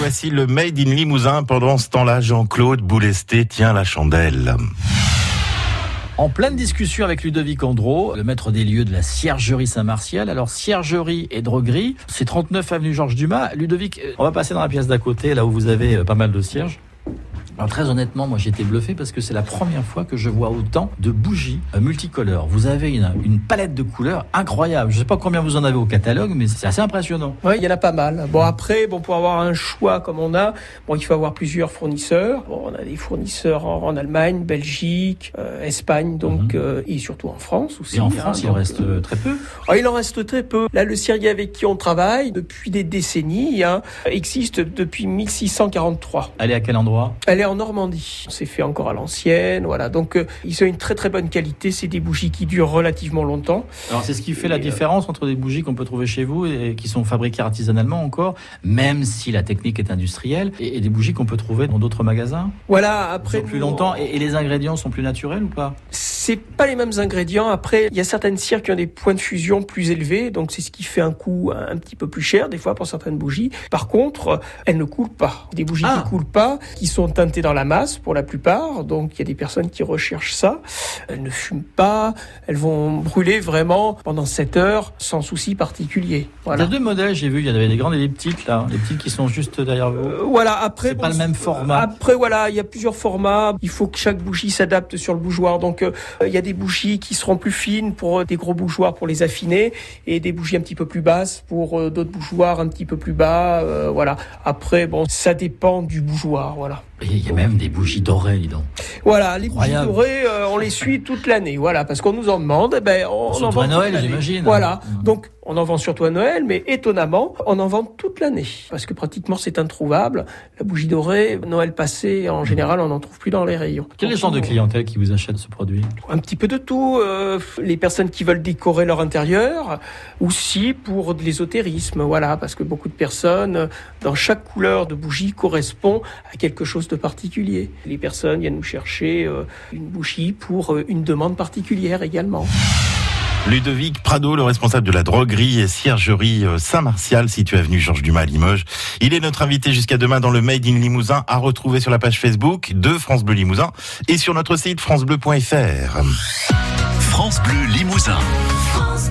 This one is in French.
voici le Made in Limousin. Pendant ce temps-là, Jean-Claude Boulesté tient la chandelle. En pleine discussion avec Ludovic Andro, le maître des lieux de la Ciergerie Saint-Martial. Alors, Ciergerie et Droguerie, c'est 39 avenue Georges Dumas. Ludovic, euh, on va passer dans la pièce d'à côté, là où vous avez euh, pas mal de cierges. Alors très honnêtement, moi j'ai été bluffé parce que c'est la première fois que je vois autant de bougies euh, multicolores. Vous avez une, une, palette de couleurs incroyable. Je sais pas combien vous en avez au catalogue, mais c'est assez impressionnant. Oui, il y en a pas mal. Bon après, bon pour avoir un choix comme on a, bon il faut avoir plusieurs fournisseurs. Bon, on a des fournisseurs en, en Allemagne, Belgique, euh, Espagne, donc mm -hmm. euh, et surtout en France aussi. Et en France, hein, il en reste euh, très peu. Oh, il en reste très peu. Là, le Syrie avec qui on travaille depuis des décennies hein, existe depuis 1643. Elle est à quel endroit? Elle est en Normandie. C'est fait encore à l'ancienne, voilà. Donc euh, ils ont une très très bonne qualité. C'est des bougies qui durent relativement longtemps. Alors c'est ce qui fait la différence entre des bougies qu'on peut trouver chez vous et qui sont fabriquées artisanalement encore, même si la technique est industrielle, et, des bougies qu'on peut trouver dans d'autres magasins? Voilà. Après plus longtemps et, et, les ingrédients sont plus naturels ou pas? C'est pas les mêmes ingrédients. Après, il y a certaines cires qui ont des points de fusion plus élevés, donc c'est ce qui fait un coût un, petit peu plus cher des fois pour certaines bougies. Par contre, elles ne coulent pas. Des bougies ah. qui coulent pas, qui sont teintées dans la masse pour la plupart. Donc il y a des personnes qui recherchent ça. Elles ne fument pas, elles vont brûler vraiment pendant 7 heures sans souci particulier. Voilà. Il y a deux modèles, j'ai vu, il y avait des grandes et des petites là, les petites qui sont juste derrière vous. Euh, voilà, après c'est bon, pas le même format. Après voilà, il y a plusieurs formats, il faut que chaque bougie s'adapte sur le bougeoir. Donc euh, il y a des bougies qui seront plus fines pour des gros bougeoirs pour les affiner et des bougies un petit peu plus basses pour euh, d'autres bougeoirs un petit peu plus bas, euh, voilà. Après bon, ça dépend du bougeoir, voilà. Il y a même des bougies dorées, dis donc. Voilà, les Incroyable. bougies dorées, euh, on les suit toute l'année, voilà, parce qu'on nous en demande. Eh ben, on surtout en à Noël, j'imagine. Voilà, mmh. donc on en vend surtout à Noël, mais étonnamment, on en vend toute l'année, parce que pratiquement c'est introuvable. La bougie dorée, Noël passé, en général, on n'en trouve plus dans les rayons. Quel est le genre de clientèle qui vous achète ce produit? Un petit peu de tout. Euh, les personnes qui veulent décorer leur intérieur, aussi pour de l'ésotérisme, voilà, parce que beaucoup de personnes, dans chaque couleur de bougie, correspond à quelque chose de particulier. Les personnes viennent nous chercher euh, une bougie pour euh, une demande particulière également. Ludovic Prado, le responsable de la droguerie et ciergerie Saint-Martial, située avenue Georges Dumas à Limoges. Il est notre invité jusqu'à demain dans le Made in Limousin à retrouver sur la page Facebook de France Bleu Limousin et sur notre site francebleu.fr. France Bleu Limousin. France